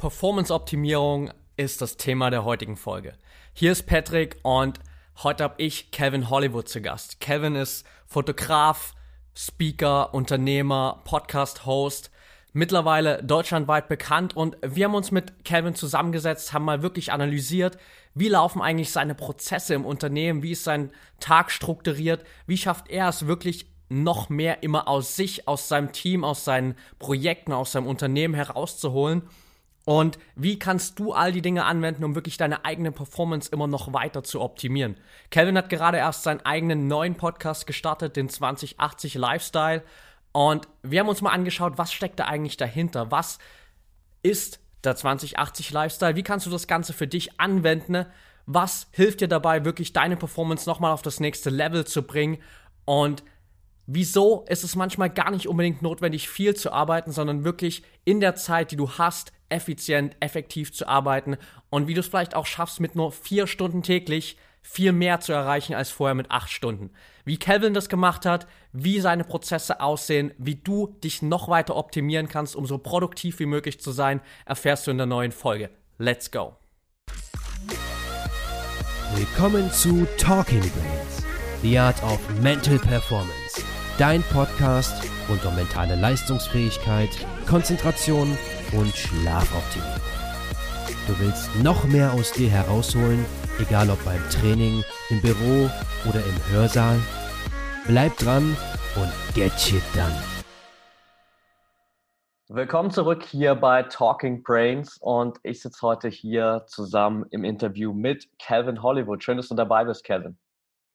Performance-Optimierung ist das Thema der heutigen Folge. Hier ist Patrick und heute habe ich Kevin Hollywood zu Gast. Kevin ist Fotograf, Speaker, Unternehmer, Podcast-Host, mittlerweile deutschlandweit bekannt und wir haben uns mit Kevin zusammengesetzt, haben mal wirklich analysiert, wie laufen eigentlich seine Prozesse im Unternehmen, wie ist sein Tag strukturiert, wie schafft er es wirklich noch mehr immer aus sich, aus seinem Team, aus seinen Projekten, aus seinem Unternehmen herauszuholen und wie kannst du all die Dinge anwenden, um wirklich deine eigene Performance immer noch weiter zu optimieren? Kevin hat gerade erst seinen eigenen neuen Podcast gestartet, den 2080 Lifestyle. Und wir haben uns mal angeschaut, was steckt da eigentlich dahinter? Was ist der 2080 Lifestyle? Wie kannst du das Ganze für dich anwenden? Was hilft dir dabei, wirklich deine Performance nochmal auf das nächste Level zu bringen? Und wieso ist es manchmal gar nicht unbedingt notwendig, viel zu arbeiten, sondern wirklich in der Zeit, die du hast, effizient, effektiv zu arbeiten und wie du es vielleicht auch schaffst, mit nur vier Stunden täglich viel mehr zu erreichen als vorher mit acht Stunden. Wie Calvin das gemacht hat, wie seine Prozesse aussehen, wie du dich noch weiter optimieren kannst, um so produktiv wie möglich zu sein, erfährst du in der neuen Folge. Let's go! Willkommen zu Talking Brains, The Art of Mental Performance, dein Podcast rund um mentale Leistungsfähigkeit, Konzentration und Schlafoptimierung. Du willst noch mehr aus dir herausholen, egal ob beim Training, im Büro oder im Hörsaal? Bleib dran und get shit done. Willkommen zurück hier bei Talking Brains und ich sitze heute hier zusammen im Interview mit Calvin Hollywood. Schön, dass du dabei bist, Calvin.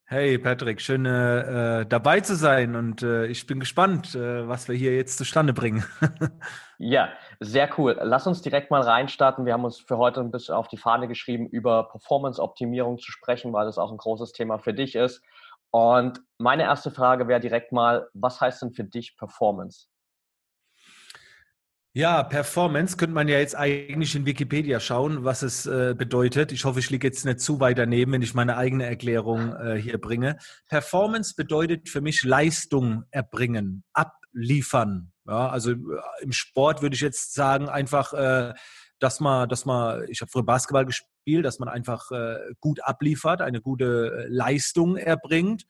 Hey Patrick, schön äh, äh, dabei zu sein und äh, ich bin gespannt, äh, was wir hier jetzt zustande bringen. ja, sehr cool. Lass uns direkt mal reinstarten. Wir haben uns für heute ein bisschen auf die Fahne geschrieben, über Performance-Optimierung zu sprechen, weil das auch ein großes Thema für dich ist. Und meine erste Frage wäre direkt mal, was heißt denn für dich Performance? Ja, Performance könnte man ja jetzt eigentlich in Wikipedia schauen, was es äh, bedeutet. Ich hoffe, ich liege jetzt nicht zu weit daneben, wenn ich meine eigene Erklärung äh, hier bringe. Performance bedeutet für mich Leistung erbringen, abliefern. Ja, also äh, im Sport würde ich jetzt sagen, einfach, äh, dass man, dass man, ich habe früher Basketball gespielt, dass man einfach äh, gut abliefert, eine gute äh, Leistung erbringt.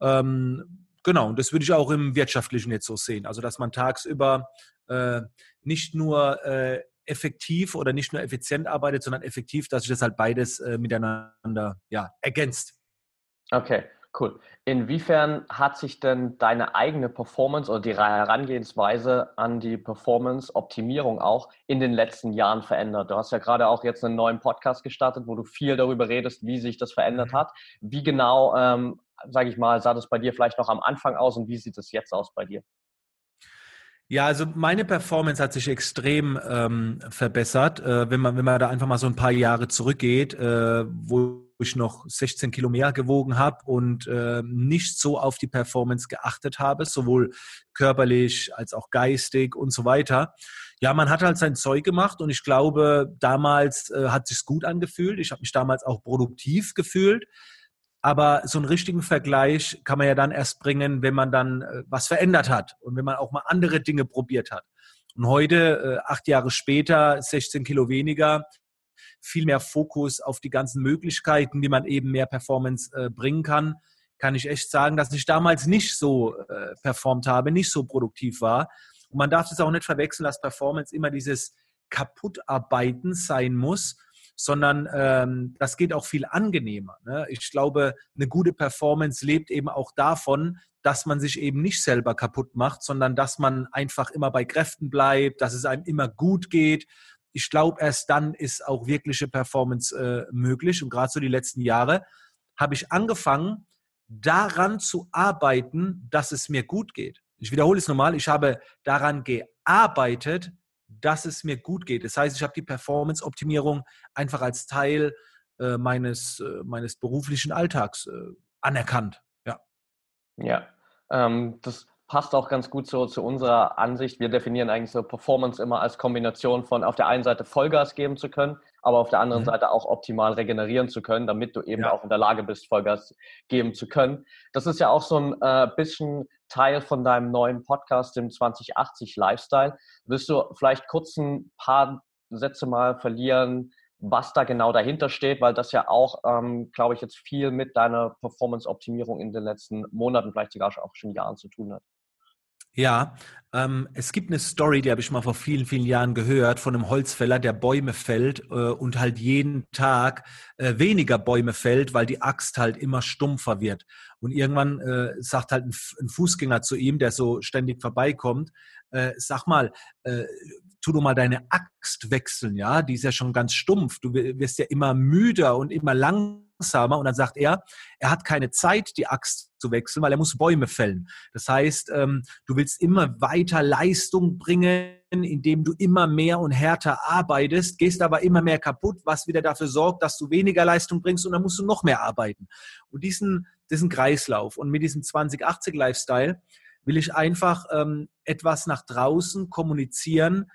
Ähm, genau, und das würde ich auch im Wirtschaftlichen jetzt so sehen. Also, dass man tagsüber äh, nicht nur äh, effektiv oder nicht nur effizient arbeitet, sondern effektiv, dass sich das halt beides äh, miteinander ja, ergänzt. Okay, cool. Inwiefern hat sich denn deine eigene Performance oder die Herangehensweise an die Performance-Optimierung auch in den letzten Jahren verändert? Du hast ja gerade auch jetzt einen neuen Podcast gestartet, wo du viel darüber redest, wie sich das verändert mhm. hat. Wie genau, ähm, sage ich mal, sah das bei dir vielleicht noch am Anfang aus und wie sieht es jetzt aus bei dir? Ja, also meine Performance hat sich extrem ähm, verbessert, äh, wenn man wenn man da einfach mal so ein paar Jahre zurückgeht, äh, wo ich noch 16 Kilo mehr gewogen habe und äh, nicht so auf die Performance geachtet habe, sowohl körperlich als auch geistig und so weiter. Ja, man hat halt sein Zeug gemacht und ich glaube, damals äh, hat sich's gut angefühlt. Ich habe mich damals auch produktiv gefühlt. Aber so einen richtigen Vergleich kann man ja dann erst bringen, wenn man dann äh, was verändert hat und wenn man auch mal andere Dinge probiert hat. Und heute, äh, acht Jahre später, 16 Kilo weniger, viel mehr Fokus auf die ganzen Möglichkeiten, wie man eben mehr Performance äh, bringen kann, kann ich echt sagen, dass ich damals nicht so performt habe, nicht so produktiv war. Und man darf es auch nicht verwechseln, dass Performance immer dieses Kaputtarbeiten sein muss, sondern ähm, das geht auch viel angenehmer. Ne? Ich glaube, eine gute Performance lebt eben auch davon, dass man sich eben nicht selber kaputt macht, sondern dass man einfach immer bei Kräften bleibt, dass es einem immer gut geht. Ich glaube, erst dann ist auch wirkliche Performance äh, möglich. Und gerade so die letzten Jahre habe ich angefangen, daran zu arbeiten, dass es mir gut geht. Ich wiederhole es nochmal, ich habe daran gearbeitet, dass es mir gut geht. Das heißt, ich habe die Performance-Optimierung einfach als Teil äh, meines, äh, meines beruflichen Alltags äh, anerkannt. Ja. Ja, ähm, das passt auch ganz gut so zu unserer Ansicht. Wir definieren eigentlich so Performance immer als Kombination von auf der einen Seite Vollgas geben zu können, aber auf der anderen mhm. Seite auch optimal regenerieren zu können, damit du eben ja. auch in der Lage bist, Vollgas geben zu können. Das ist ja auch so ein äh, bisschen Teil von deinem neuen Podcast, dem 2080 Lifestyle. Willst du vielleicht kurz ein paar Sätze mal verlieren, was da genau dahinter steht, weil das ja auch, ähm, glaube ich, jetzt viel mit deiner Performance-Optimierung in den letzten Monaten, vielleicht sogar auch schon Jahren zu tun hat. Ja, ähm, es gibt eine Story, die habe ich mal vor vielen, vielen Jahren gehört, von einem Holzfäller, der Bäume fällt äh, und halt jeden Tag äh, weniger Bäume fällt, weil die Axt halt immer stumpfer wird. Und irgendwann äh, sagt halt ein, ein, Fußgänger zu ihm, der so ständig vorbeikommt, äh, sag mal, äh, tu du mal deine Axt wechseln, ja, die ist ja schon ganz stumpf. Du wirst ja immer müder und immer langsamer. Und dann sagt er, er hat keine Zeit, die Axt zu wechseln, weil er muss Bäume fällen. Das heißt, ähm, du willst immer weiter Leistung bringen, indem du immer mehr und härter arbeitest, gehst aber immer mehr kaputt, was wieder dafür sorgt, dass du weniger Leistung bringst und dann musst du noch mehr arbeiten. Und diesen, diesen Kreislauf und mit diesem 2080 Lifestyle will ich einfach ähm, etwas nach draußen kommunizieren,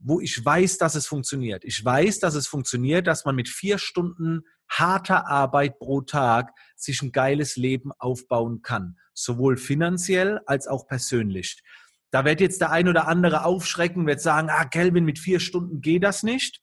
wo ich weiß, dass es funktioniert. Ich weiß, dass es funktioniert, dass man mit vier Stunden harter Arbeit pro Tag sich ein geiles Leben aufbauen kann. Sowohl finanziell als auch persönlich. Da wird jetzt der ein oder andere aufschrecken, wird sagen, ah, Kelvin, mit vier Stunden geht das nicht.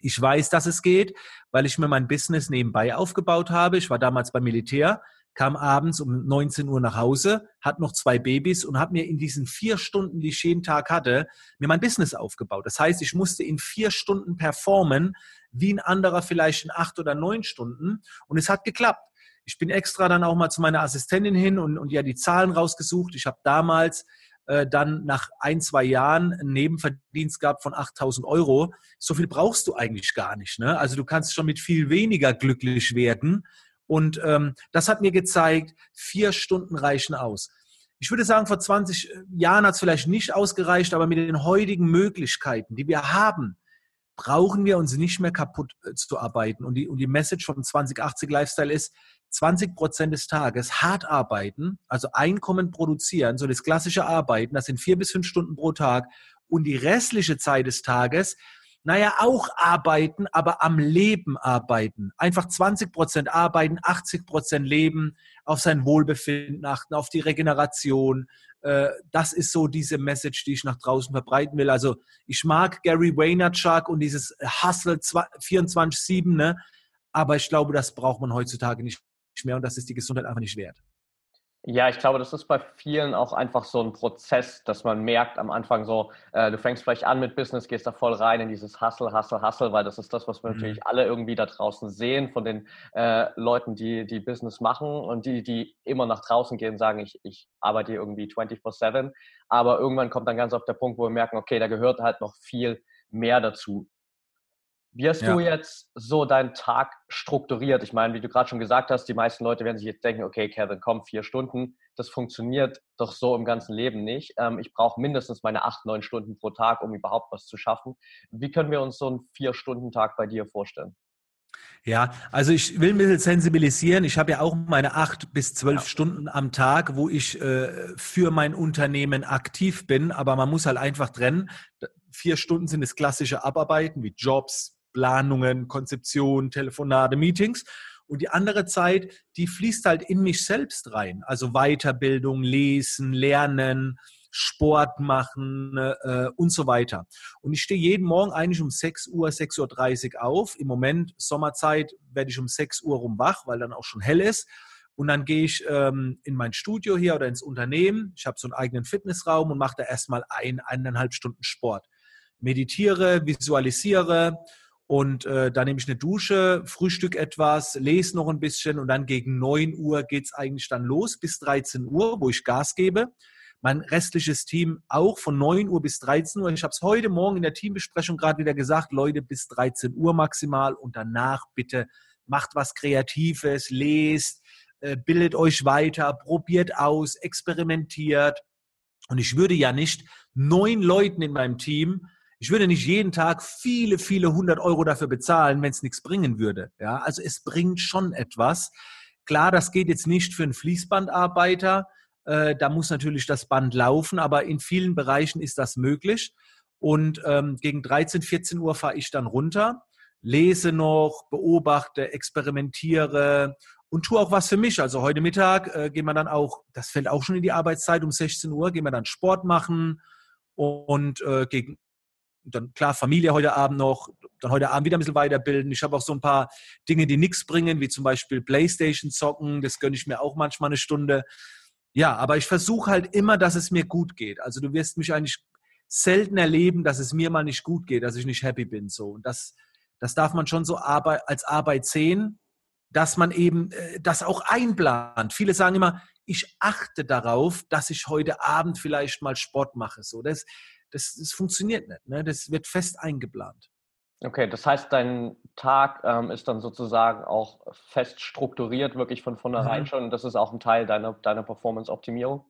Ich weiß, dass es geht, weil ich mir mein Business nebenbei aufgebaut habe. Ich war damals beim Militär kam abends um 19 Uhr nach Hause, hat noch zwei Babys und habe mir in diesen vier Stunden, die ich jeden Tag hatte, mir mein Business aufgebaut. Das heißt, ich musste in vier Stunden performen, wie ein anderer vielleicht in acht oder neun Stunden. Und es hat geklappt. Ich bin extra dann auch mal zu meiner Assistentin hin und, und ja die Zahlen rausgesucht. Ich habe damals äh, dann nach ein, zwei Jahren einen Nebenverdienst gehabt von 8000 Euro. So viel brauchst du eigentlich gar nicht. Ne? Also du kannst schon mit viel weniger glücklich werden, und ähm, das hat mir gezeigt, vier Stunden reichen aus. Ich würde sagen, vor 20 äh, Jahren hat es vielleicht nicht ausgereicht, aber mit den heutigen Möglichkeiten, die wir haben, brauchen wir uns nicht mehr kaputt äh, zu arbeiten. Und die, und die Message vom 2080 Lifestyle ist, 20 Prozent des Tages hart arbeiten, also Einkommen produzieren, so das klassische Arbeiten, das sind vier bis fünf Stunden pro Tag. Und die restliche Zeit des Tages naja, auch arbeiten, aber am Leben arbeiten. Einfach 20 Prozent arbeiten, 80 Prozent leben, auf sein Wohlbefinden achten, auf die Regeneration. Äh, das ist so diese Message, die ich nach draußen verbreiten will. Also ich mag Gary Vaynerchuk und dieses Hustle 24-7, ne? aber ich glaube, das braucht man heutzutage nicht mehr und das ist die Gesundheit einfach nicht wert. Ja, ich glaube, das ist bei vielen auch einfach so ein Prozess, dass man merkt am Anfang so, äh, du fängst vielleicht an mit Business, gehst da voll rein in dieses Hustle, Hustle, Hustle, weil das ist das, was wir mhm. natürlich alle irgendwie da draußen sehen von den äh, Leuten, die, die Business machen und die, die immer nach draußen gehen und sagen, ich, ich arbeite hier irgendwie 24-7. Aber irgendwann kommt dann ganz auf der Punkt, wo wir merken, okay, da gehört halt noch viel mehr dazu. Wie hast ja. du jetzt so deinen Tag strukturiert? Ich meine, wie du gerade schon gesagt hast, die meisten Leute werden sich jetzt denken, okay, Kevin, komm, vier Stunden, das funktioniert doch so im ganzen Leben nicht. Ähm, ich brauche mindestens meine acht, neun Stunden pro Tag, um überhaupt was zu schaffen. Wie können wir uns so einen Vier-Stunden-Tag bei dir vorstellen? Ja, also ich will ein bisschen sensibilisieren. Ich habe ja auch meine acht bis zwölf ja. Stunden am Tag, wo ich äh, für mein Unternehmen aktiv bin, aber man muss halt einfach trennen. Vier Stunden sind das klassische Abarbeiten wie Jobs, Planungen, Konzeption, Telefonate, Meetings. Und die andere Zeit, die fließt halt in mich selbst rein. Also Weiterbildung, Lesen, Lernen, Sport machen äh, und so weiter. Und ich stehe jeden Morgen eigentlich um 6 Uhr, 6.30 Uhr auf. Im Moment, Sommerzeit, werde ich um 6 Uhr rum wach, weil dann auch schon hell ist. Und dann gehe ich ähm, in mein Studio hier oder ins Unternehmen. Ich habe so einen eigenen Fitnessraum und mache da erstmal ein, eineinhalb Stunden Sport. Meditiere, visualisiere und äh, dann nehme ich eine Dusche, Frühstück etwas, lese noch ein bisschen und dann gegen 9 Uhr geht es eigentlich dann los bis 13 Uhr, wo ich Gas gebe. Mein restliches Team auch von 9 Uhr bis 13 Uhr. Ich habe es heute Morgen in der Teambesprechung gerade wieder gesagt, Leute, bis 13 Uhr maximal und danach bitte macht was Kreatives, lest, äh, bildet euch weiter, probiert aus, experimentiert. Und ich würde ja nicht neun Leuten in meinem Team ich würde nicht jeden Tag viele, viele hundert Euro dafür bezahlen, wenn es nichts bringen würde. Ja, also es bringt schon etwas. Klar, das geht jetzt nicht für einen Fließbandarbeiter. Äh, da muss natürlich das Band laufen, aber in vielen Bereichen ist das möglich. Und ähm, gegen 13, 14 Uhr fahre ich dann runter, lese noch, beobachte, experimentiere und tue auch was für mich. Also heute Mittag äh, gehen wir dann auch, das fällt auch schon in die Arbeitszeit, um 16 Uhr gehen wir dann Sport machen und äh, gegen dann klar, Familie heute Abend noch, dann heute Abend wieder ein bisschen weiterbilden. Ich habe auch so ein paar Dinge, die nichts bringen, wie zum Beispiel Playstation zocken, das gönne ich mir auch manchmal eine Stunde. Ja, aber ich versuche halt immer, dass es mir gut geht. Also du wirst mich eigentlich selten erleben, dass es mir mal nicht gut geht, dass ich nicht happy bin. So. Und das, das darf man schon so als Arbeit sehen, dass man eben äh, das auch einplant. Viele sagen immer, ich achte darauf, dass ich heute Abend vielleicht mal Sport mache. So, das, das, das funktioniert nicht. Ne? Das wird fest eingeplant. Okay, das heißt, dein Tag ähm, ist dann sozusagen auch fest strukturiert, wirklich von vornherein mhm. schon. Und das ist auch ein Teil deiner, deiner Performance-Optimierung?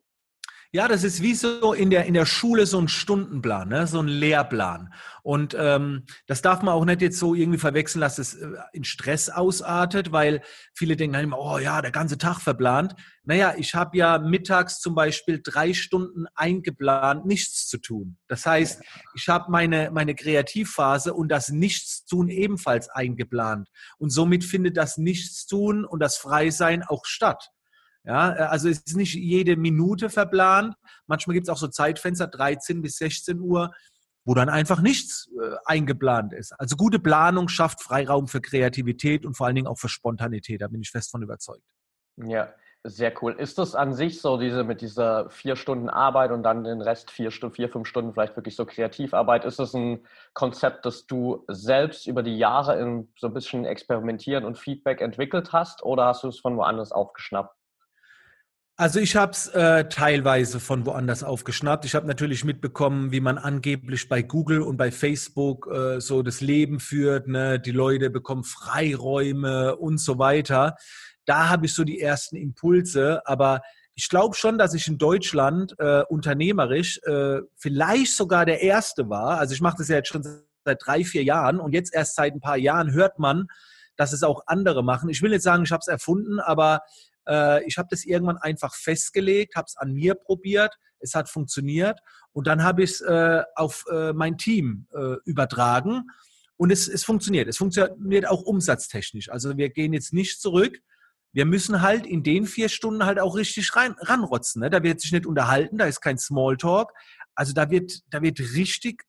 Ja, das ist wie so in der, in der Schule so ein Stundenplan, ne? so ein Lehrplan. Und ähm, das darf man auch nicht jetzt so irgendwie verwechseln, dass es äh, in Stress ausartet, weil viele denken dann immer, oh ja, der ganze Tag verplant. Naja, ich habe ja mittags zum Beispiel drei Stunden eingeplant, nichts zu tun. Das heißt, ich habe meine, meine Kreativphase und das Nichtstun ebenfalls eingeplant. Und somit findet das Nichtstun und das Freisein auch statt. Ja, äh, also es ist nicht jede Minute verplant. Manchmal gibt es auch so Zeitfenster, 13 bis 16 Uhr, wo dann einfach nichts äh, eingeplant ist. Also gute Planung schafft Freiraum für Kreativität und vor allen Dingen auch für Spontanität. Da bin ich fest von überzeugt. Ja, sehr cool. Ist das an sich so, diese mit dieser vier Stunden Arbeit und dann den Rest vier, vier, fünf Stunden vielleicht wirklich so Kreativarbeit? Ist das ein Konzept, das du selbst über die Jahre in so ein bisschen Experimentieren und Feedback entwickelt hast oder hast du es von woanders aufgeschnappt? Also ich habe es äh, teilweise von woanders aufgeschnappt. Ich habe natürlich mitbekommen, wie man angeblich bei Google und bei Facebook äh, so das Leben führt. Ne? Die Leute bekommen Freiräume und so weiter. Da habe ich so die ersten Impulse. Aber ich glaube schon, dass ich in Deutschland äh, unternehmerisch äh, vielleicht sogar der Erste war. Also ich mache das ja jetzt schon seit drei, vier Jahren und jetzt erst seit ein paar Jahren hört man, dass es auch andere machen. Ich will jetzt sagen, ich habe es erfunden, aber äh, ich habe das irgendwann einfach festgelegt, habe es an mir probiert, es hat funktioniert und dann habe ich es äh, auf äh, mein Team äh, übertragen und es, es funktioniert. Es funktioniert auch umsatztechnisch. Also wir gehen jetzt nicht zurück. Wir müssen halt in den vier Stunden halt auch richtig rein, ranrotzen. Ne? Da wird sich nicht unterhalten, da ist kein Smalltalk. Also da wird, da wird richtig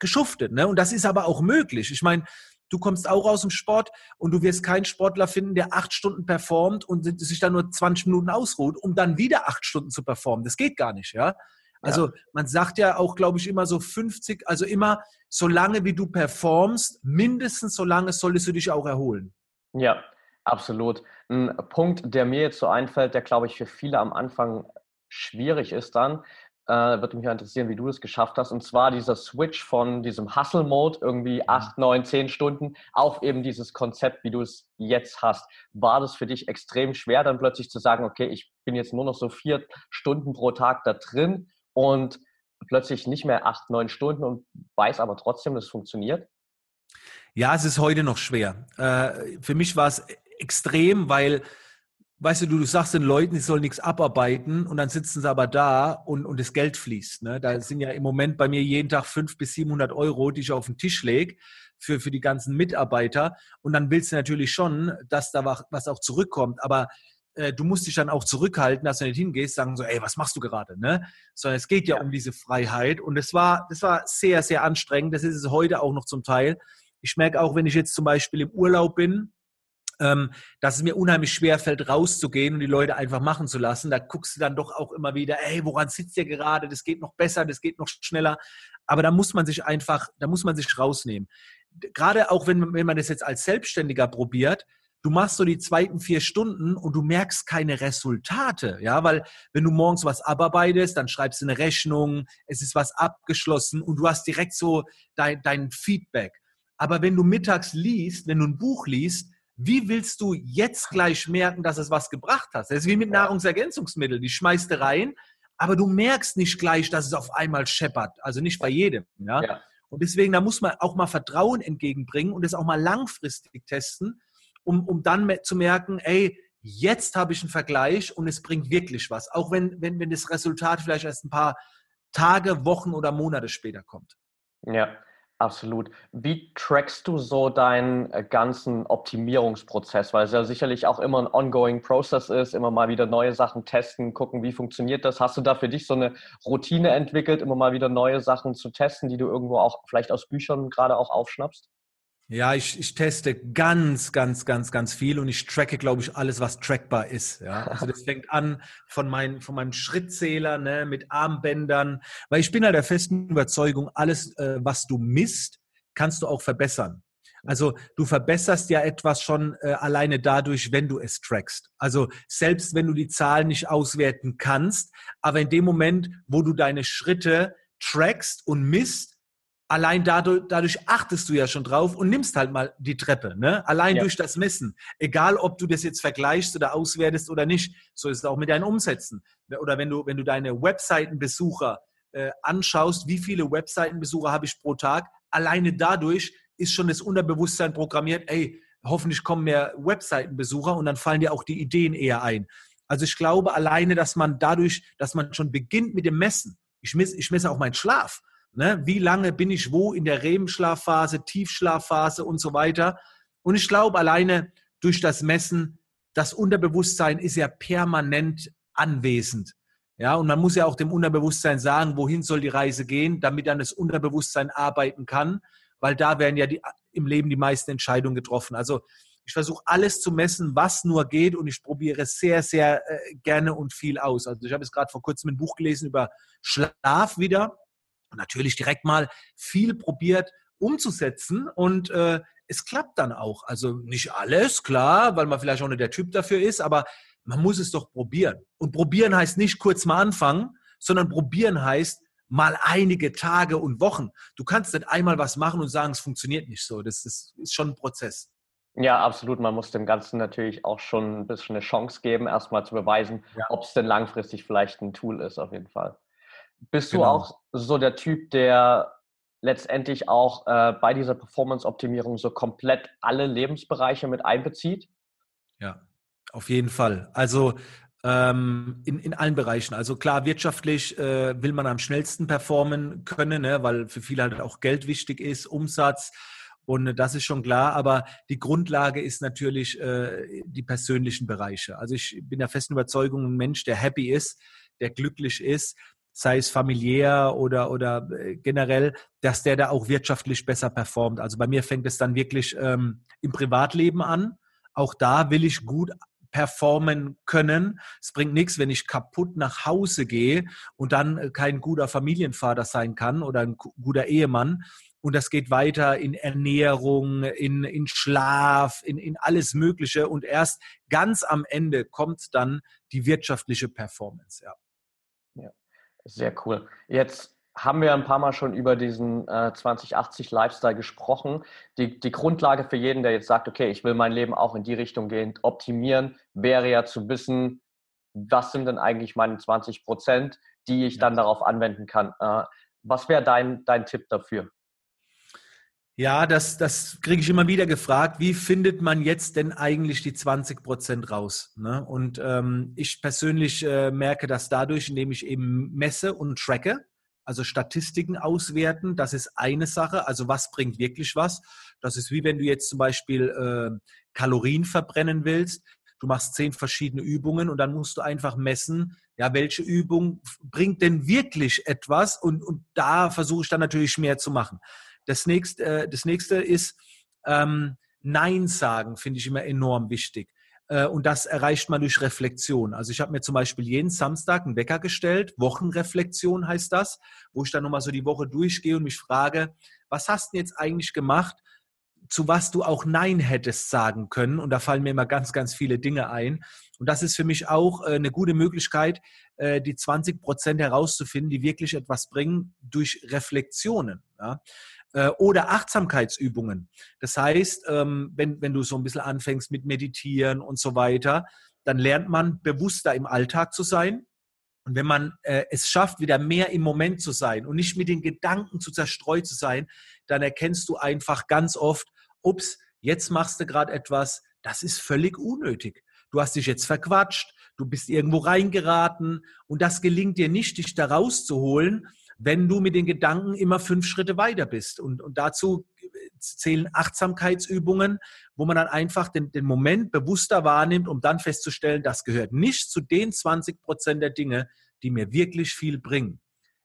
geschuftet. Ne? Und das ist aber auch möglich. Ich meine, Du kommst auch aus dem Sport und du wirst keinen Sportler finden, der acht Stunden performt und sich dann nur 20 Minuten ausruht, um dann wieder acht Stunden zu performen. Das geht gar nicht, ja. Also ja. man sagt ja auch, glaube ich, immer so 50, also immer so lange wie du performst, mindestens so lange solltest du dich auch erholen. Ja, absolut. Ein Punkt, der mir jetzt so einfällt, der glaube ich für viele am Anfang schwierig ist dann, äh, würde mich ja interessieren, wie du das geschafft hast. Und zwar dieser Switch von diesem Hustle-Mode, irgendwie mhm. acht, neun, zehn Stunden, auf eben dieses Konzept, wie du es jetzt hast. War das für dich extrem schwer, dann plötzlich zu sagen, okay, ich bin jetzt nur noch so vier Stunden pro Tag da drin und plötzlich nicht mehr acht, neun Stunden und weiß aber trotzdem, dass es funktioniert? Ja, es ist heute noch schwer. Äh, für mich war es extrem, weil weißt du, du, sagst den Leuten, sie sollen nichts abarbeiten und dann sitzen sie aber da und, und das Geld fließt. Ne? Da sind ja im Moment bei mir jeden Tag 500 bis 700 Euro, die ich auf den Tisch lege für, für die ganzen Mitarbeiter. Und dann willst du natürlich schon, dass da was auch zurückkommt. Aber äh, du musst dich dann auch zurückhalten, dass du nicht hingehst, sagen so, ey, was machst du gerade? Ne? Sondern es geht ja, ja um diese Freiheit. Und das war, das war sehr, sehr anstrengend. Das ist es heute auch noch zum Teil. Ich merke auch, wenn ich jetzt zum Beispiel im Urlaub bin, ähm, dass es mir unheimlich schwer fällt, rauszugehen und die Leute einfach machen zu lassen. Da guckst du dann doch auch immer wieder, ey, woran sitzt ihr gerade? Das geht noch besser, das geht noch schneller. Aber da muss man sich einfach, da muss man sich rausnehmen. Gerade auch wenn, wenn man das jetzt als Selbstständiger probiert, du machst so die zweiten vier Stunden und du merkst keine Resultate, ja, weil wenn du morgens was abarbeitest, dann schreibst du eine Rechnung, es ist was abgeschlossen und du hast direkt so dein, dein Feedback. Aber wenn du mittags liest, wenn du ein Buch liest, wie willst du jetzt gleich merken, dass es was gebracht hat? Das ist wie mit Nahrungsergänzungsmitteln. Die schmeißt du rein, aber du merkst nicht gleich, dass es auf einmal scheppert. Also nicht bei jedem. Ja? ja. Und deswegen, da muss man auch mal Vertrauen entgegenbringen und das auch mal langfristig testen, um, um dann zu merken, ey, jetzt habe ich einen Vergleich und es bringt wirklich was. Auch wenn, wenn, wenn das Resultat vielleicht erst ein paar Tage, Wochen oder Monate später kommt. Ja, Absolut. Wie trackst du so deinen äh, ganzen Optimierungsprozess? Weil es ja sicherlich auch immer ein ongoing Process ist, immer mal wieder neue Sachen testen, gucken, wie funktioniert das. Hast du da für dich so eine Routine entwickelt, immer mal wieder neue Sachen zu testen, die du irgendwo auch vielleicht aus Büchern gerade auch aufschnappst? Ja, ich, ich teste ganz, ganz, ganz, ganz viel und ich tracke, glaube ich, alles, was trackbar ist. Ja, also das fängt an von, mein, von meinem Schrittzähler ne, mit Armbändern, weil ich bin halt der festen Überzeugung, alles, äh, was du misst, kannst du auch verbessern. Also du verbesserst ja etwas schon äh, alleine dadurch, wenn du es trackst. Also selbst wenn du die Zahlen nicht auswerten kannst, aber in dem Moment, wo du deine Schritte trackst und misst, allein dadurch, dadurch achtest du ja schon drauf und nimmst halt mal die Treppe, ne? Allein ja. durch das Messen. Egal, ob du das jetzt vergleichst oder auswertest oder nicht. So ist es auch mit deinen Umsätzen. Oder wenn du, wenn du deine Webseitenbesucher äh, anschaust, wie viele Webseitenbesucher habe ich pro Tag? Alleine dadurch ist schon das Unterbewusstsein programmiert, ey, hoffentlich kommen mehr Webseitenbesucher und dann fallen dir auch die Ideen eher ein. Also ich glaube alleine, dass man dadurch, dass man schon beginnt mit dem Messen, ich messe, ich messe auch meinen Schlaf. Ne? Wie lange bin ich wo in der REM-Schlafphase, Tiefschlafphase und so weiter. Und ich glaube, alleine durch das Messen, das Unterbewusstsein ist ja permanent anwesend. Ja, und man muss ja auch dem Unterbewusstsein sagen, wohin soll die Reise gehen, damit dann das Unterbewusstsein arbeiten kann, weil da werden ja die, im Leben die meisten Entscheidungen getroffen. Also ich versuche alles zu messen, was nur geht und ich probiere sehr, sehr äh, gerne und viel aus. Also ich habe jetzt gerade vor kurzem ein Buch gelesen über Schlaf wieder und natürlich direkt mal viel probiert umzusetzen und äh, es klappt dann auch. Also nicht alles, klar, weil man vielleicht auch nicht der Typ dafür ist, aber man muss es doch probieren. Und probieren heißt nicht kurz mal anfangen, sondern probieren heißt mal einige Tage und Wochen. Du kannst nicht einmal was machen und sagen, es funktioniert nicht so. Das ist, ist schon ein Prozess. Ja, absolut. Man muss dem Ganzen natürlich auch schon ein bisschen eine Chance geben, erstmal zu beweisen, ja. ob es denn langfristig vielleicht ein Tool ist, auf jeden Fall. Bist genau. du auch so der Typ, der letztendlich auch äh, bei dieser Performance-Optimierung so komplett alle Lebensbereiche mit einbezieht? Ja, auf jeden Fall. Also ähm, in, in allen Bereichen. Also klar, wirtschaftlich äh, will man am schnellsten performen können, ne, weil für viele halt auch Geld wichtig ist, Umsatz. Und das ist schon klar, aber die Grundlage ist natürlich äh, die persönlichen Bereiche. Also ich bin der festen Überzeugung, ein Mensch, der happy ist, der glücklich ist, sei es familiär oder, oder äh, generell, dass der da auch wirtschaftlich besser performt. Also bei mir fängt es dann wirklich ähm, im Privatleben an. Auch da will ich gut performen können. Es bringt nichts, wenn ich kaputt nach Hause gehe und dann äh, kein guter Familienvater sein kann oder ein guter Ehemann. Und das geht weiter in Ernährung, in, in Schlaf, in, in alles Mögliche. Und erst ganz am Ende kommt dann die wirtschaftliche Performance. Ja. Sehr cool. Jetzt haben wir ein paar Mal schon über diesen äh, 2080 Lifestyle gesprochen. Die, die Grundlage für jeden, der jetzt sagt, okay, ich will mein Leben auch in die Richtung gehen, optimieren, wäre ja zu wissen, was sind denn eigentlich meine 20 Prozent, die ich ja. dann darauf anwenden kann. Äh, was wäre dein, dein Tipp dafür? Ja, das, das kriege ich immer wieder gefragt. Wie findet man jetzt denn eigentlich die 20 Prozent raus? Ne? Und ähm, ich persönlich äh, merke das dadurch, indem ich eben messe und tracke, also Statistiken auswerten. Das ist eine Sache. Also was bringt wirklich was? Das ist wie wenn du jetzt zum Beispiel äh, Kalorien verbrennen willst. Du machst zehn verschiedene Übungen und dann musst du einfach messen, ja, welche Übung bringt denn wirklich etwas? Und, und da versuche ich dann natürlich mehr zu machen. Das nächste, äh, das nächste ist ähm, Nein sagen, finde ich immer enorm wichtig. Äh, und das erreicht man durch Reflexion. Also ich habe mir zum Beispiel jeden Samstag einen Wecker gestellt, Wochenreflexion heißt das, wo ich dann nochmal so die Woche durchgehe und mich frage, was hast du jetzt eigentlich gemacht, zu was du auch Nein hättest sagen können. Und da fallen mir immer ganz, ganz viele Dinge ein. Und das ist für mich auch äh, eine gute Möglichkeit, die 20 Prozent herauszufinden, die wirklich etwas bringen durch Reflexionen. Äh, oder Achtsamkeitsübungen. Das heißt, ähm, wenn, wenn du so ein bisschen anfängst mit Meditieren und so weiter, dann lernt man bewusster im Alltag zu sein. Und wenn man äh, es schafft, wieder mehr im Moment zu sein und nicht mit den Gedanken zu zerstreut zu sein, dann erkennst du einfach ganz oft, ups, jetzt machst du gerade etwas, das ist völlig unnötig. Du hast dich jetzt verquatscht, du bist irgendwo reingeraten und das gelingt dir nicht, dich da rauszuholen, wenn du mit den Gedanken immer fünf Schritte weiter bist. Und, und dazu zählen Achtsamkeitsübungen, wo man dann einfach den, den Moment bewusster wahrnimmt, um dann festzustellen, das gehört nicht zu den 20 Prozent der Dinge, die mir wirklich viel bringen.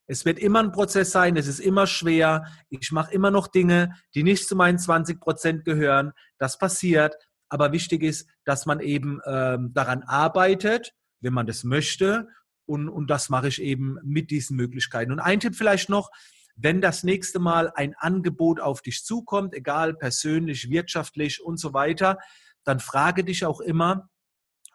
Es wird immer ein Prozess sein, es ist immer schwer. Ich mache immer noch Dinge, die nicht zu meinen 20 Prozent gehören. Das passiert. Aber wichtig ist, dass man eben ähm, daran arbeitet, wenn man das möchte. Und, und das mache ich eben mit diesen Möglichkeiten. Und ein Tipp vielleicht noch, wenn das nächste Mal ein Angebot auf dich zukommt, egal persönlich, wirtschaftlich und so weiter, dann frage dich auch immer,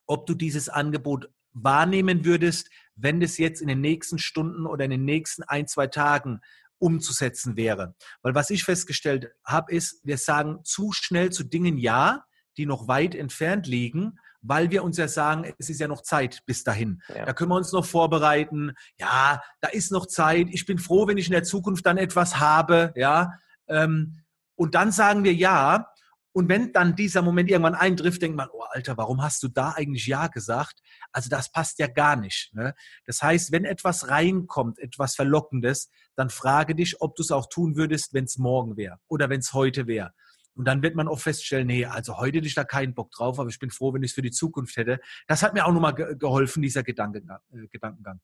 ob du dieses Angebot wahrnehmen würdest, wenn das jetzt in den nächsten Stunden oder in den nächsten ein, zwei Tagen umzusetzen wäre. Weil was ich festgestellt habe, ist, wir sagen zu schnell zu Dingen Ja, die noch weit entfernt liegen, weil wir uns ja sagen, es ist ja noch Zeit bis dahin. Ja. Da können wir uns noch vorbereiten. Ja, da ist noch Zeit. Ich bin froh, wenn ich in der Zukunft dann etwas habe. Ja, ähm, und dann sagen wir ja. Und wenn dann dieser Moment irgendwann eintrifft, denkt man, oh Alter, warum hast du da eigentlich Ja gesagt? Also das passt ja gar nicht. Ne? Das heißt, wenn etwas reinkommt, etwas Verlockendes, dann frage dich, ob du es auch tun würdest, wenn es morgen wäre oder wenn es heute wäre. Und dann wird man auch feststellen, nee, also heute hätte ich da keinen Bock drauf, aber ich bin froh, wenn ich es für die Zukunft hätte. Das hat mir auch nochmal ge geholfen, dieser Gedankengang, äh, Gedankengang.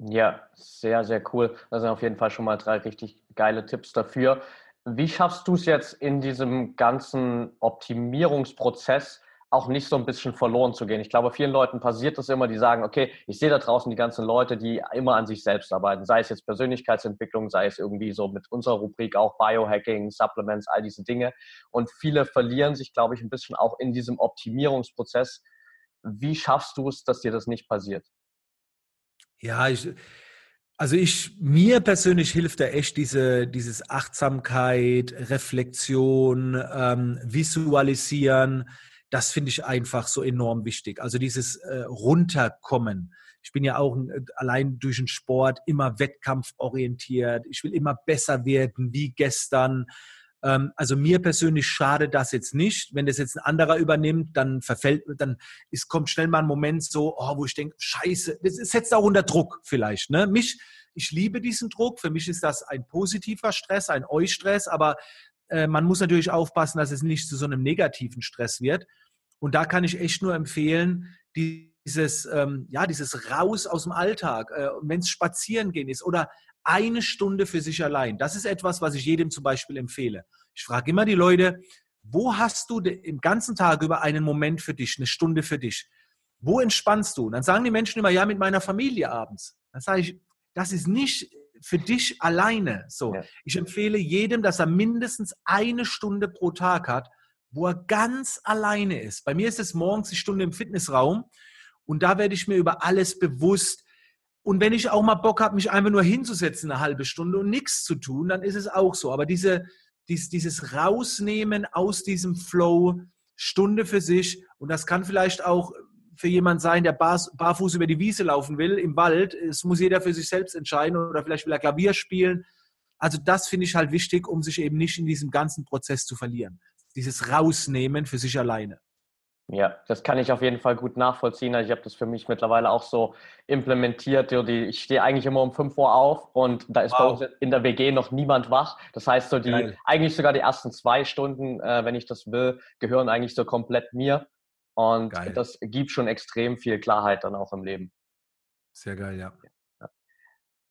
Ja, sehr, sehr cool. Das sind auf jeden Fall schon mal drei richtig geile Tipps dafür. Wie schaffst du es jetzt in diesem ganzen Optimierungsprozess, auch nicht so ein bisschen verloren zu gehen. Ich glaube, vielen Leuten passiert das immer, die sagen, okay, ich sehe da draußen die ganzen Leute, die immer an sich selbst arbeiten, sei es jetzt Persönlichkeitsentwicklung, sei es irgendwie so mit unserer Rubrik auch Biohacking, Supplements, all diese Dinge. Und viele verlieren sich, glaube ich, ein bisschen auch in diesem Optimierungsprozess. Wie schaffst du es, dass dir das nicht passiert? Ja, ich, also ich, mir persönlich hilft da echt diese, dieses Achtsamkeit, Reflexion, ähm, Visualisieren das finde ich einfach so enorm wichtig. Also dieses äh, Runterkommen. Ich bin ja auch äh, allein durch den Sport immer wettkampforientiert. Ich will immer besser werden wie gestern. Ähm, also mir persönlich schade das jetzt nicht. Wenn das jetzt ein anderer übernimmt, dann verfällt, dann ist, kommt schnell mal ein Moment so, oh, wo ich denke, scheiße, das setzt auch unter Druck vielleicht. Ne? Mich, ich liebe diesen Druck. Für mich ist das ein positiver Stress, ein Eustress, aber äh, man muss natürlich aufpassen, dass es nicht zu so einem negativen Stress wird. Und da kann ich echt nur empfehlen, dieses, ähm, ja, dieses Raus aus dem Alltag, äh, wenn es spazieren gehen ist oder eine Stunde für sich allein. Das ist etwas, was ich jedem zum Beispiel empfehle. Ich frage immer die Leute, wo hast du im ganzen Tag über einen Moment für dich, eine Stunde für dich? Wo entspannst du? Und dann sagen die Menschen immer, ja, mit meiner Familie abends. Dann sage ich, das ist nicht für dich alleine so. Ja. Ich empfehle jedem, dass er mindestens eine Stunde pro Tag hat, wo er ganz alleine ist. Bei mir ist es morgens die Stunde im Fitnessraum und da werde ich mir über alles bewusst. Und wenn ich auch mal Bock habe, mich einfach nur hinzusetzen, eine halbe Stunde und nichts zu tun, dann ist es auch so. Aber diese, dies, dieses Rausnehmen aus diesem Flow, Stunde für sich, und das kann vielleicht auch für jemand sein, der barfuß über die Wiese laufen will im Wald. Es muss jeder für sich selbst entscheiden oder vielleicht will er Klavier spielen. Also das finde ich halt wichtig, um sich eben nicht in diesem ganzen Prozess zu verlieren dieses Rausnehmen für sich alleine. Ja, das kann ich auf jeden Fall gut nachvollziehen. Also ich habe das für mich mittlerweile auch so implementiert. Ich stehe eigentlich immer um 5 Uhr auf und da ist wow. bei uns in der WG noch niemand wach. Das heißt, so die, eigentlich sogar die ersten zwei Stunden, äh, wenn ich das will, gehören eigentlich so komplett mir. Und geil. das gibt schon extrem viel Klarheit dann auch im Leben. Sehr geil, ja.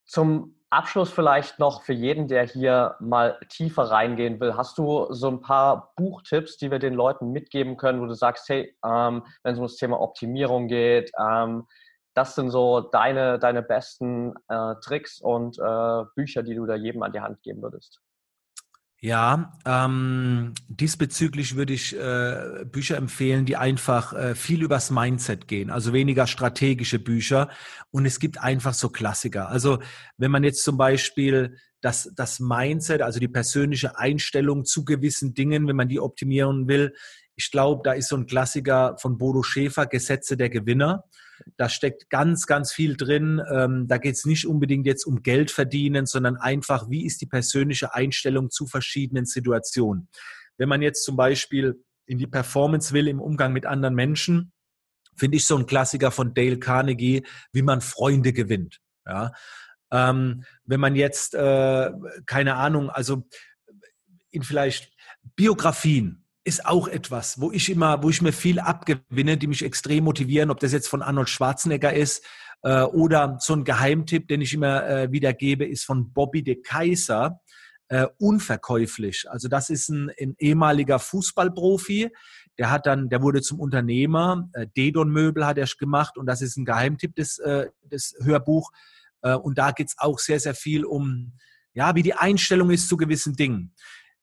Zum Abschluss vielleicht noch für jeden, der hier mal tiefer reingehen will. Hast du so ein paar Buchtipps, die wir den Leuten mitgeben können, wo du sagst, hey, ähm, wenn es um das Thema Optimierung geht, ähm, das sind so deine, deine besten äh, Tricks und äh, Bücher, die du da jedem an die Hand geben würdest? Ja, ähm, diesbezüglich würde ich äh, Bücher empfehlen, die einfach äh, viel übers Mindset gehen, also weniger strategische Bücher. Und es gibt einfach so Klassiker. Also wenn man jetzt zum Beispiel das, das Mindset, also die persönliche Einstellung zu gewissen Dingen, wenn man die optimieren will, ich glaube, da ist so ein Klassiker von Bodo Schäfer, Gesetze der Gewinner. Da steckt ganz, ganz viel drin. Ähm, da geht es nicht unbedingt jetzt um Geld verdienen, sondern einfach, wie ist die persönliche Einstellung zu verschiedenen Situationen. Wenn man jetzt zum Beispiel in die Performance will im Umgang mit anderen Menschen, finde ich so ein Klassiker von Dale Carnegie, wie man Freunde gewinnt. Ja, Ähm, wenn man jetzt, äh, keine Ahnung, also in vielleicht Biografien ist auch etwas, wo ich immer, wo ich mir viel abgewinne, die mich extrem motivieren, ob das jetzt von Arnold Schwarzenegger ist äh, oder so ein Geheimtipp, den ich immer äh, wiedergebe, ist von Bobby de Kaiser, äh, unverkäuflich. Also das ist ein, ein ehemaliger Fußballprofi, der hat dann, der wurde zum Unternehmer, äh, Dedon Möbel hat er gemacht und das ist ein Geheimtipp des, äh, des Hörbuch. Äh, und da geht's auch sehr, sehr viel um, ja, wie die Einstellung ist zu gewissen Dingen.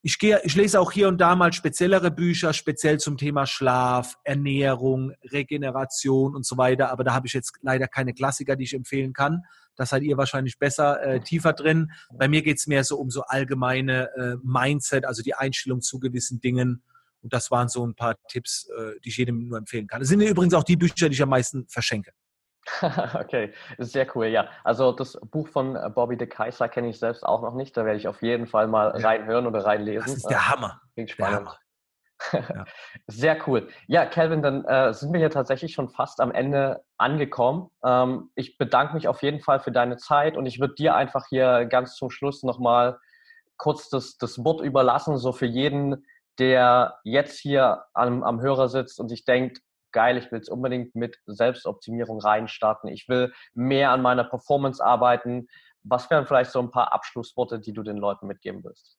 Ich, gehe, ich lese auch hier und da mal speziellere Bücher, speziell zum Thema Schlaf, Ernährung, Regeneration und so weiter. Aber da habe ich jetzt leider keine Klassiker, die ich empfehlen kann. Das seid ihr wahrscheinlich besser äh, tiefer drin. Bei mir geht es mehr so um so allgemeine äh, Mindset, also die Einstellung zu gewissen Dingen. Und das waren so ein paar Tipps, äh, die ich jedem nur empfehlen kann. Das sind übrigens auch die Bücher, die ich am meisten verschenke. okay, sehr cool, ja. Also das Buch von äh, Bobby de Kaiser kenne ich selbst auch noch nicht. Da werde ich auf jeden Fall mal ja. reinhören oder reinlesen. Das ist der Hammer. Klingt spannend. Hammer. Ja. Sehr cool. Ja, Calvin, dann äh, sind wir hier tatsächlich schon fast am Ende angekommen. Ähm, ich bedanke mich auf jeden Fall für deine Zeit und ich würde dir einfach hier ganz zum Schluss nochmal kurz das, das Wort überlassen, so für jeden, der jetzt hier am, am Hörer sitzt und sich denkt, geil, ich will jetzt unbedingt mit Selbstoptimierung reinstarten, ich will mehr an meiner Performance arbeiten. Was wären vielleicht so ein paar Abschlussworte, die du den Leuten mitgeben willst?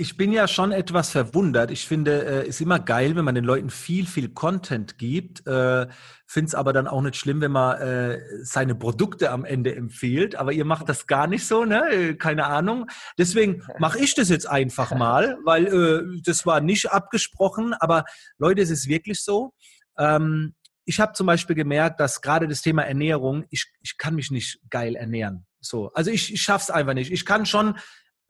Ich bin ja schon etwas verwundert. Ich finde, es äh, ist immer geil, wenn man den Leuten viel, viel Content gibt. Äh, finde es aber dann auch nicht schlimm, wenn man äh, seine Produkte am Ende empfiehlt. Aber ihr macht das gar nicht so, ne? Keine Ahnung. Deswegen mache ich das jetzt einfach mal, weil das war nicht abgesprochen. Aber Leute, es ist wirklich so. Ähm, ich habe zum Beispiel gemerkt, dass gerade das Thema Ernährung, ich, ich kann mich nicht geil ernähren. So, also ich, ich es einfach nicht. Ich kann schon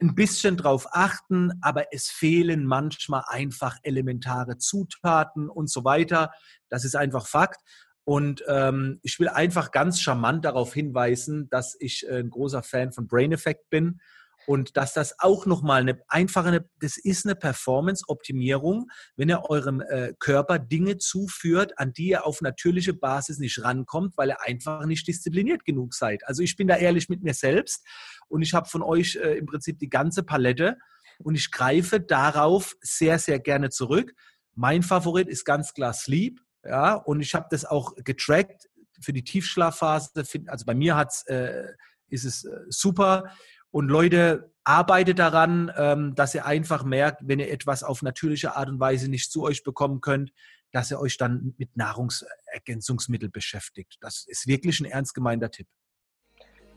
ein bisschen drauf achten, aber es fehlen manchmal einfach elementare Zutaten und so weiter. Das ist einfach Fakt. Und ähm, ich will einfach ganz charmant darauf hinweisen, dass ich äh, ein großer Fan von Brain Effect bin und dass das auch nochmal eine einfache, das ist eine Performance-Optimierung, wenn ihr eurem äh, Körper Dinge zuführt, an die ihr auf natürliche Basis nicht rankommt, weil ihr einfach nicht diszipliniert genug seid. Also ich bin da ehrlich mit mir selbst und ich habe von euch äh, im Prinzip die ganze Palette und ich greife darauf sehr, sehr gerne zurück. Mein Favorit ist ganz klar Sleep. Ja, und ich habe das auch getrackt für die Tiefschlafphase. Also bei mir hat's, äh, ist es äh, super. Und Leute, arbeitet daran, ähm, dass ihr einfach merkt, wenn ihr etwas auf natürliche Art und Weise nicht zu euch bekommen könnt, dass ihr euch dann mit Nahrungsergänzungsmitteln beschäftigt. Das ist wirklich ein ernst gemeinter Tipp.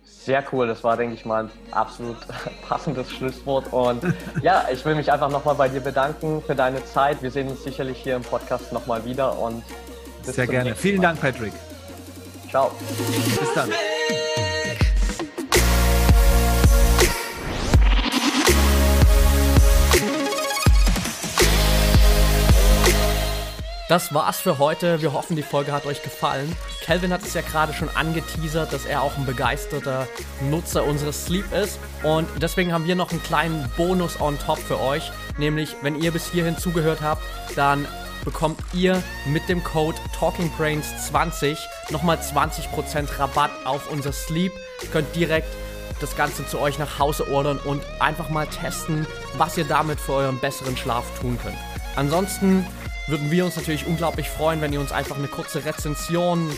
Sehr cool, das war, denke ich mal, ein absolut passendes Schlusswort. Und ja, ich will mich einfach nochmal bei dir bedanken für deine Zeit. Wir sehen uns sicherlich hier im Podcast nochmal wieder und sehr gerne. Vielen Dank, Patrick. Ciao. Bis dann. Das war's für heute. Wir hoffen, die Folge hat euch gefallen. Calvin hat es ja gerade schon angeteasert, dass er auch ein begeisterter Nutzer unseres Sleep ist. Und deswegen haben wir noch einen kleinen Bonus on top für euch. Nämlich, wenn ihr bis hierhin zugehört habt, dann bekommt ihr mit dem Code TalkingBrains20 nochmal 20% Rabatt auf unser Sleep. Ihr könnt direkt das Ganze zu euch nach Hause ordern und einfach mal testen, was ihr damit für euren besseren Schlaf tun könnt. Ansonsten würden wir uns natürlich unglaublich freuen, wenn ihr uns einfach eine kurze Rezension,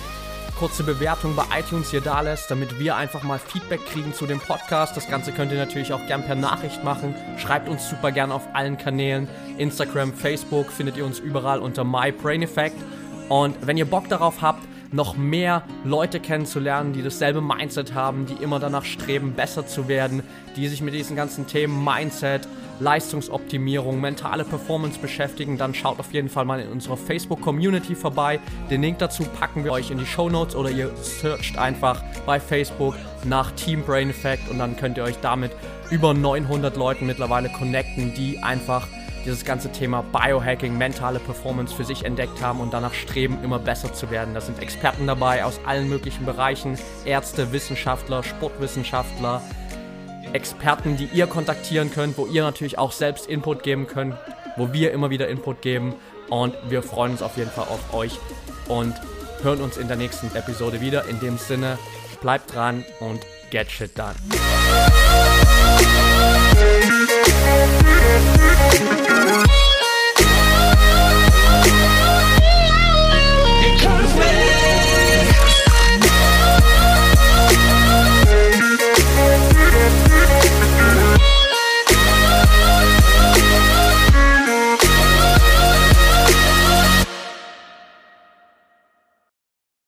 kurze Bewertung bei iTunes hier da lässt, damit wir einfach mal Feedback kriegen zu dem Podcast. Das Ganze könnt ihr natürlich auch gern per Nachricht machen. Schreibt uns super gern auf allen Kanälen. Instagram, Facebook findet ihr uns überall unter MyBrainEffect. Und wenn ihr Bock darauf habt, noch mehr Leute kennenzulernen, die dasselbe Mindset haben, die immer danach streben, besser zu werden, die sich mit diesen ganzen Themen Mindset, Leistungsoptimierung, mentale Performance beschäftigen, dann schaut auf jeden Fall mal in unserer Facebook-Community vorbei. Den Link dazu packen wir euch in die Show Notes oder ihr searcht einfach bei Facebook nach Team Brain Effect und dann könnt ihr euch damit über 900 Leuten mittlerweile connecten, die einfach dieses ganze Thema Biohacking, mentale Performance für sich entdeckt haben und danach streben, immer besser zu werden. Da sind Experten dabei aus allen möglichen Bereichen, Ärzte, Wissenschaftler, Sportwissenschaftler, Experten, die ihr kontaktieren könnt, wo ihr natürlich auch selbst Input geben könnt, wo wir immer wieder Input geben. Und wir freuen uns auf jeden Fall auf euch und hören uns in der nächsten Episode wieder. In dem Sinne, bleibt dran und get shit done.